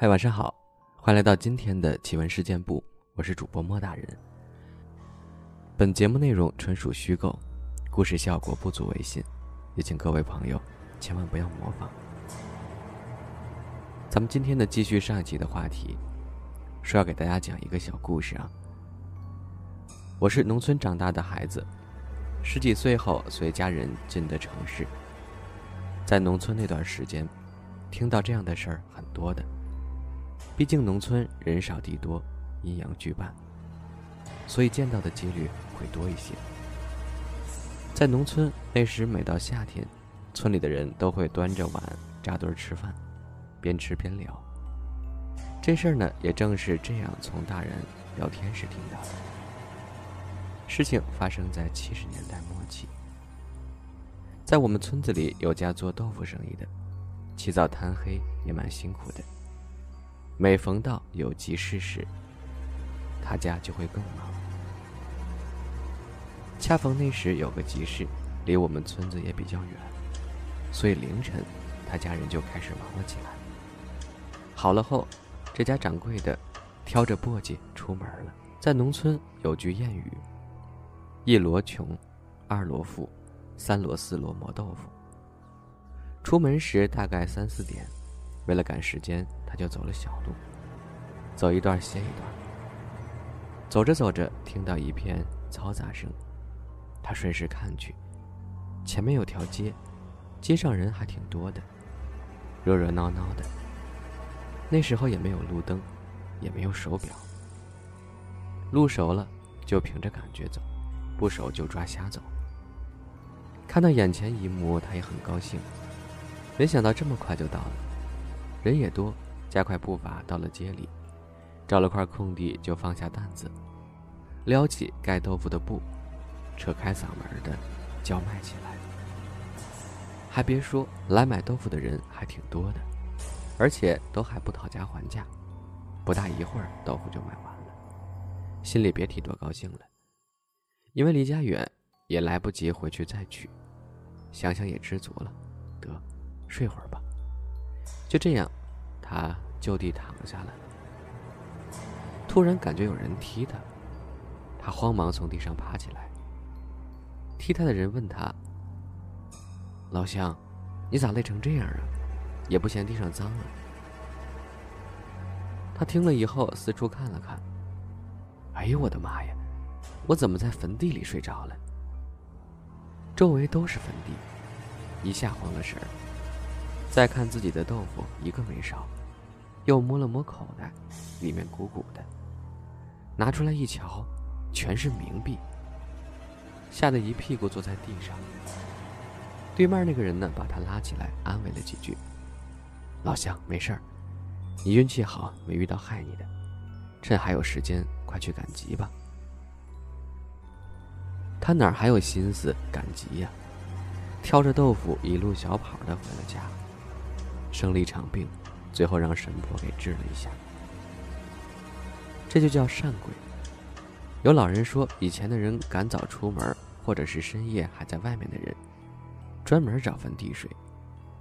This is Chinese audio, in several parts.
嗨，晚上好，欢迎来到今天的奇闻事件部，我是主播莫大人。本节目内容纯属虚构，故事效果不足为信，也请各位朋友千万不要模仿。咱们今天的继续上一集的话题，说要给大家讲一个小故事啊。我是农村长大的孩子，十几岁后随家人进的城市，在农村那段时间，听到这样的事儿很多的。毕竟农村人少地多，阴阳俱半，所以见到的几率会多一些。在农村那时，每到夏天，村里的人都会端着碗扎堆吃饭，边吃边聊。这事儿呢，也正是这样从大人聊天时听到的。事情发生在七十年代末期，在我们村子里有家做豆腐生意的，起早贪黑也蛮辛苦的。每逢到有急事时，他家就会更忙。恰逢那时有个急事，离我们村子也比较远，所以凌晨，他家人就开始忙了起来。好了后，这家掌柜的挑着簸箕出门了。在农村有句谚语：“一箩穷，二箩富，三箩四箩磨豆腐。”出门时大概三四点。为了赶时间，他就走了小路，走一段歇一段。走着走着，听到一片嘈杂声，他顺势看去，前面有条街，街上人还挺多的，热热闹闹的。那时候也没有路灯，也没有手表，路熟了就凭着感觉走，不熟就抓瞎走。看到眼前一幕，他也很高兴，没想到这么快就到了。人也多，加快步伐到了街里，找了块空地就放下担子，撩起盖豆腐的布，扯开嗓门的叫卖起来。还别说，来买豆腐的人还挺多的，而且都还不讨价还价，不大一会儿豆腐就卖完了，心里别提多高兴了。因为离家远，也来不及回去再取，想想也知足了，得睡会儿吧。就这样，他就地躺下了。突然感觉有人踢他，他慌忙从地上爬起来。踢他的人问他：“老乡，你咋累成这样啊？也不嫌地上脏啊？”他听了以后四处看了看，哎呦我的妈呀！我怎么在坟地里睡着了？周围都是坟地，一下慌了神儿。再看自己的豆腐，一个没少，又摸了摸口袋，里面鼓鼓的，拿出来一瞧，全是冥币，吓得一屁股坐在地上。对面那个人呢，把他拉起来，安慰了几句：“老乡，没事儿，你运气好，没遇到害你的，趁还有时间，快去赶集吧。”他哪还有心思赶集呀？挑着豆腐，一路小跑的回了家。生了一场病，最后让神婆给治了一下。这就叫善鬼。有老人说，以前的人赶早出门，或者是深夜还在外面的人，专门找坟地睡，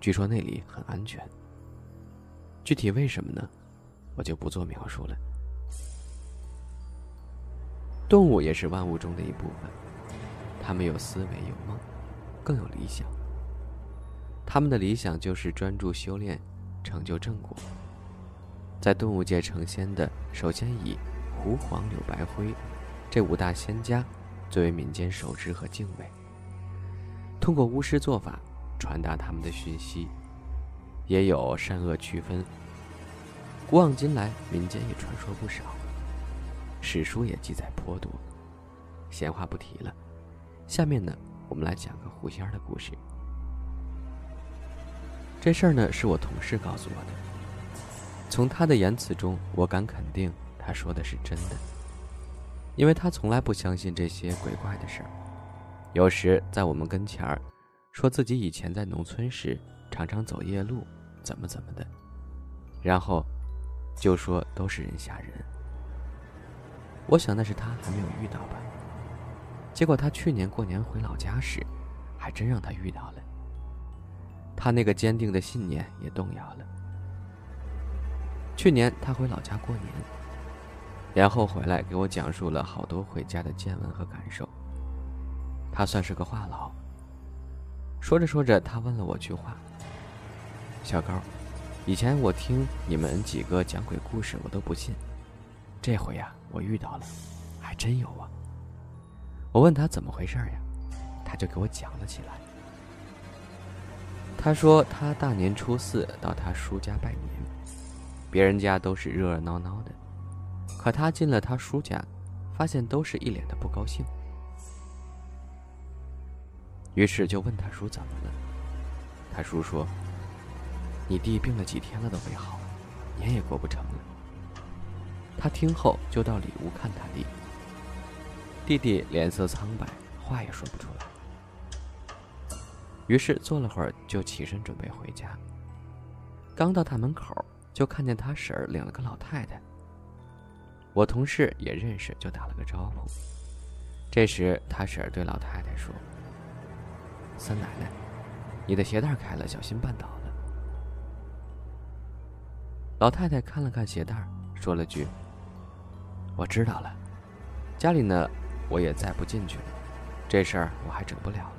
据说那里很安全。具体为什么呢？我就不做描述了。动物也是万物中的一部分，它们有思维，有梦，更有理想。他们的理想就是专注修炼，成就正果。在动物界成仙的，首先以狐、黄、柳、白、灰这五大仙家最为民间熟知和敬畏。通过巫师做法传达他们的讯息，也有善恶区分。古往今来，民间也传说不少，史书也记载颇多。闲话不提了，下面呢，我们来讲个狐仙的故事。这事儿呢，是我同事告诉我的。从他的言辞中，我敢肯定他说的是真的，因为他从来不相信这些鬼怪的事儿。有时在我们跟前儿，说自己以前在农村时常常走夜路，怎么怎么的，然后就说都是人吓人。我想那是他还没有遇到吧。结果他去年过年回老家时，还真让他遇到了。他那个坚定的信念也动摇了。去年他回老家过年，然后回来给我讲述了好多回家的见闻和感受。他算是个话痨。说着说着，他问了我句话：“小高，以前我听你们几个讲鬼故事，我都不信，这回呀，我遇到了，还真有啊。”我问他怎么回事呀，他就给我讲了起来。他说他大年初四到他叔家拜年，别人家都是热热闹闹的，可他进了他叔家，发现都是一脸的不高兴。于是就问他叔怎么了，他叔说：“你弟病了几天了都没好，年也过不成了。”他听后就到里屋看他弟，弟弟脸色苍白，话也说不出来。于是坐了会儿就起身准备回家，刚到大门口就看见他婶儿领了个老太太。我同事也认识，就打了个招呼。这时他婶儿对老太太说。三奶奶，你的鞋带开了，小心绊倒了。老太太看了看鞋带，说了句：“我知道了，家里呢，我也再不进去了，这事儿我还整不了了。”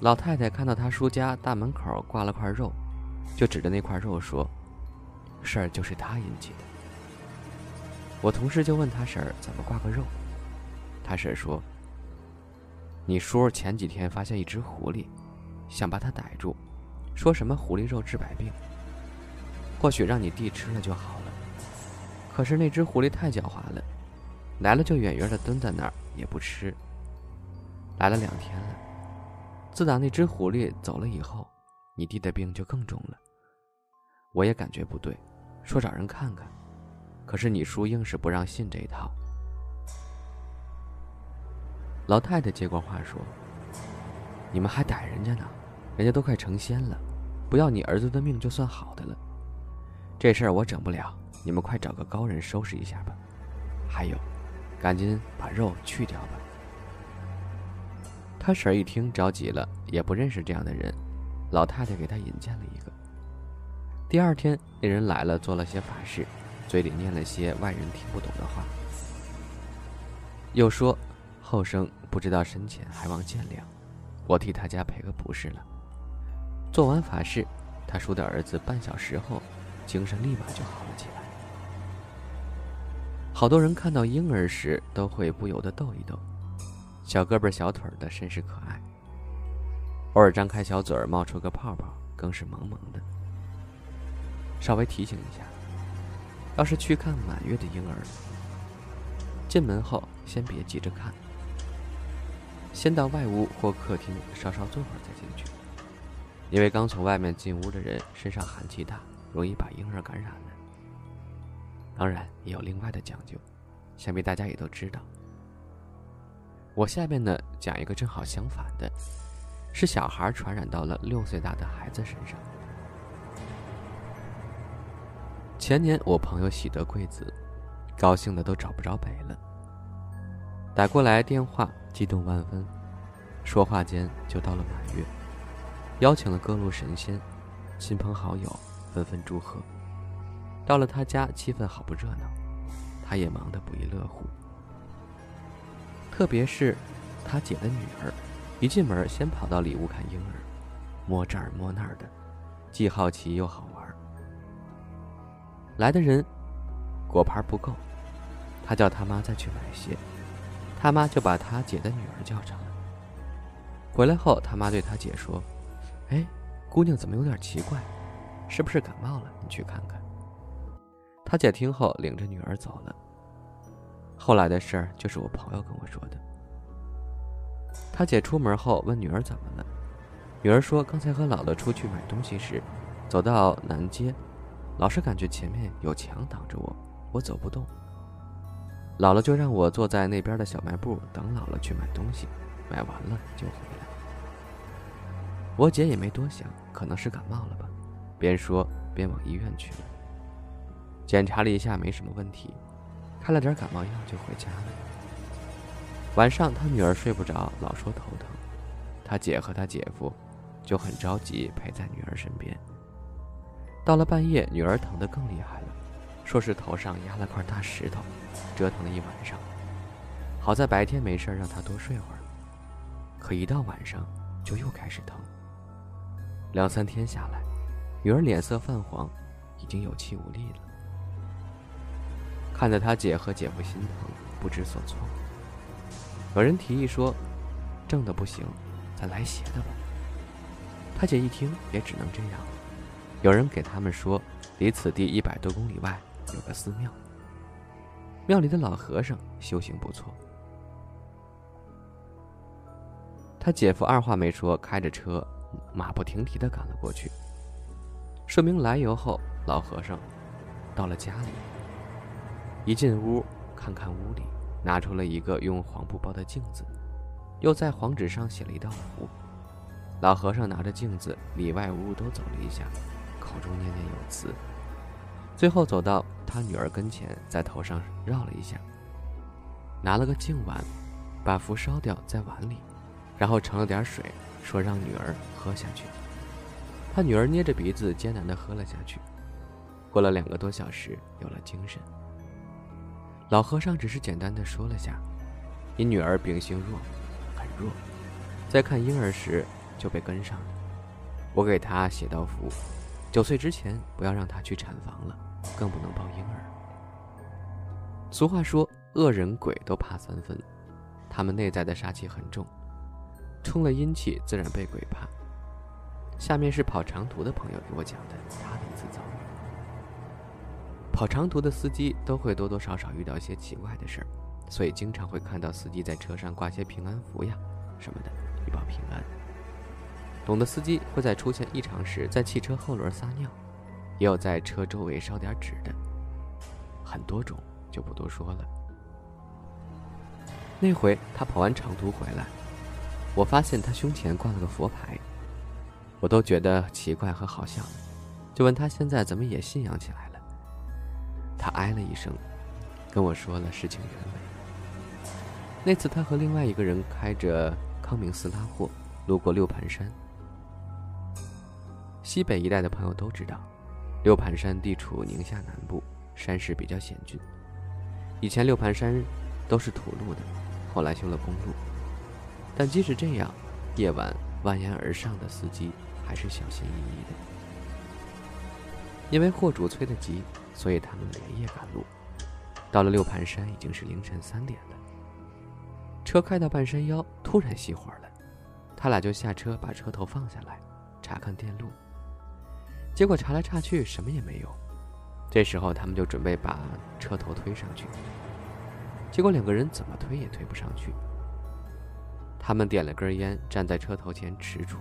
老太太看到他叔家大门口挂了块肉，就指着那块肉说：“事儿就是他引起的。”我同事就问他婶儿怎么挂个肉，他婶儿说：“你叔前几天发现一只狐狸，想把它逮住，说什么狐狸肉治百病，或许让你弟吃了就好了。可是那只狐狸太狡猾了，来了就远远的蹲在那儿也不吃。来了两天了。”自打那只狐狸走了以后，你弟的病就更重了。我也感觉不对，说找人看看，可是你叔硬是不让信这一套。老太太接过话说：“你们还逮人家呢，人家都快成仙了，不要你儿子的命就算好的了。这事儿我整不了，你们快找个高人收拾一下吧。还有，赶紧把肉去掉吧。”他婶儿一听着急了，也不认识这样的人，老太太给他引荐了一个。第二天，那人来了，做了些法事，嘴里念了些外人听不懂的话，又说后生不知道深浅，还望见谅，我替他家赔个不是了。做完法事，他叔的儿子半小时后精神立马就好了起来。好多人看到婴儿时都会不由得逗一逗。小胳膊小腿的，甚是可爱。偶尔张开小嘴儿，冒出个泡泡，更是萌萌的。稍微提醒一下，要是去看满月的婴儿，进门后先别急着看，先到外屋或客厅稍稍坐会儿再进去，因为刚从外面进屋的人身上寒气大，容易把婴儿感染了。当然也有另外的讲究，想必大家也都知道。我下面呢讲一个正好相反的，是小孩传染到了六岁大的孩子身上。前年我朋友喜得贵子，高兴的都找不着北了。打过来电话，激动万分，说话间就到了满月，邀请了各路神仙、亲朋好友纷纷祝贺。到了他家，气氛好不热闹，他也忙得不亦乐乎。特别是他姐的女儿，一进门先跑到里屋看婴儿，摸这儿摸那儿的，既好奇又好玩。来的人果盘不够，他叫他妈再去买些，他妈就把他姐的女儿叫上了。回来后，他妈对他姐说：“哎，姑娘怎么有点奇怪，是不是感冒了？你去看看。”他姐听后领着女儿走了。后来的事儿就是我朋友跟我说的。他姐出门后问女儿怎么了，女儿说刚才和姥姥出去买东西时，走到南街，老是感觉前面有墙挡着我，我走不动。姥姥就让我坐在那边的小卖部等姥姥去买东西，买完了就回来。我姐也没多想，可能是感冒了吧，边说边往医院去了。检查了一下，没什么问题，开了点感冒药就回家了。晚上他女儿睡不着，老说头疼，他姐和他姐夫就很着急陪在女儿身边。到了半夜，女儿疼得更厉害了，说是头上压了块大石头。折腾了一晚上，好在白天没事让他多睡会儿。可一到晚上，就又开始疼。两三天下来，女儿脸色泛黄，已经有气无力了。看着他姐和姐夫心疼，不知所措。有人提议说：“正的不行，咱来邪的吧。”他姐一听，也只能这样。有人给他们说，离此地一百多公里外有个寺庙。庙里的老和尚修行不错，他姐夫二话没说，开着车马不停蹄的赶了过去。说明来由后，老和尚到了家里，一进屋，看看屋里，拿出了一个用黄布包的镜子，又在黄纸上写了一道符。老和尚拿着镜子，里外屋都走了一下，口中念念有词。最后走到他女儿跟前，在头上绕了一下，拿了个净碗，把符烧掉在碗里，然后盛了点水，说让女儿喝下去。他女儿捏着鼻子艰难地喝了下去。过了两个多小时，有了精神。老和尚只是简单的说了下：“你女儿秉性弱，很弱，在看婴儿时就被跟上了。我给她写道符，九岁之前不要让她去产房了。”更不能抱婴儿。俗话说，恶人鬼都怕三分，他们内在的杀气很重，冲了阴气，自然被鬼怕。下面是跑长途的朋友给我讲的他的一次遭遇。跑长途的司机都会多多少少遇到一些奇怪的事儿，所以经常会看到司机在车上挂些平安符呀什么的，以保平安。懂的司机会在出现异常时，在汽车后轮撒尿。也有在车周围烧点纸的，很多种就不多说了。那回他跑完长途回来，我发现他胸前挂了个佛牌，我都觉得奇怪和好笑，就问他现在怎么也信仰起来了。他哎了一声，跟我说了事情原委。那次他和另外一个人开着康明斯拉货，路过六盘山，西北一带的朋友都知道。六盘山地处宁夏南部，山势比较险峻。以前六盘山都是土路的，后来修了公路。但即使这样，夜晚蜿蜒而上的司机还是小心翼翼的。因为货主催得急，所以他们连夜赶路。到了六盘山已经是凌晨三点了。车开到半山腰，突然熄火了，他俩就下车把车头放下来，查看电路。结果查来查去什么也没有，这时候他们就准备把车头推上去，结果两个人怎么推也推不上去。他们点了根烟，站在车头前踟蹰。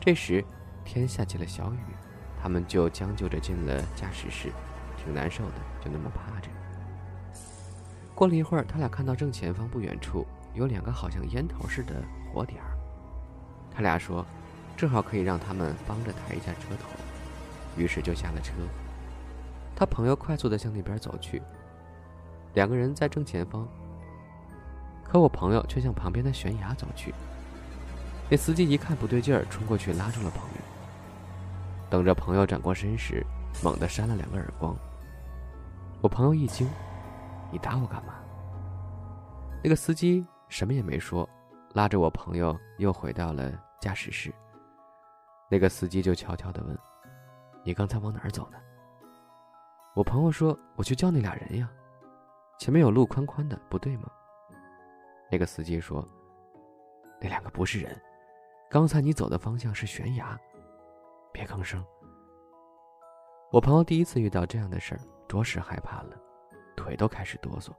这时天下起了小雨，他们就将就着进了驾驶室，挺难受的，就那么趴着。过了一会儿，他俩看到正前方不远处有两个好像烟头似的火点儿，他俩说，正好可以让他们帮着抬一下车头。于是就下了车，他朋友快速的向那边走去。两个人在正前方，可我朋友却向旁边的悬崖走去。那司机一看不对劲儿，冲过去拉住了朋友。等着朋友转过身时，猛地扇了两个耳光。我朋友一惊：“你打我干嘛？”那个司机什么也没说，拉着我朋友又回到了驾驶室。那个司机就悄悄的问。你刚才往哪儿走呢？我朋友说：“我去叫那俩人呀，前面有路宽宽的，不对吗？”那个司机说：“那两个不是人，刚才你走的方向是悬崖，别吭声。”我朋友第一次遇到这样的事儿，着实害怕了，腿都开始哆嗦。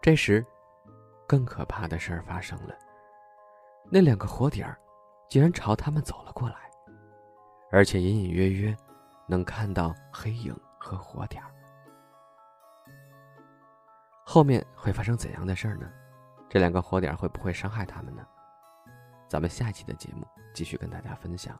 这时，更可怕的事儿发生了，那两个火点儿竟然朝他们走了过来。而且隐隐约约能看到黑影和火点儿。后面会发生怎样的事儿呢？这两个火点会不会伤害他们呢？咱们下期的节目继续跟大家分享。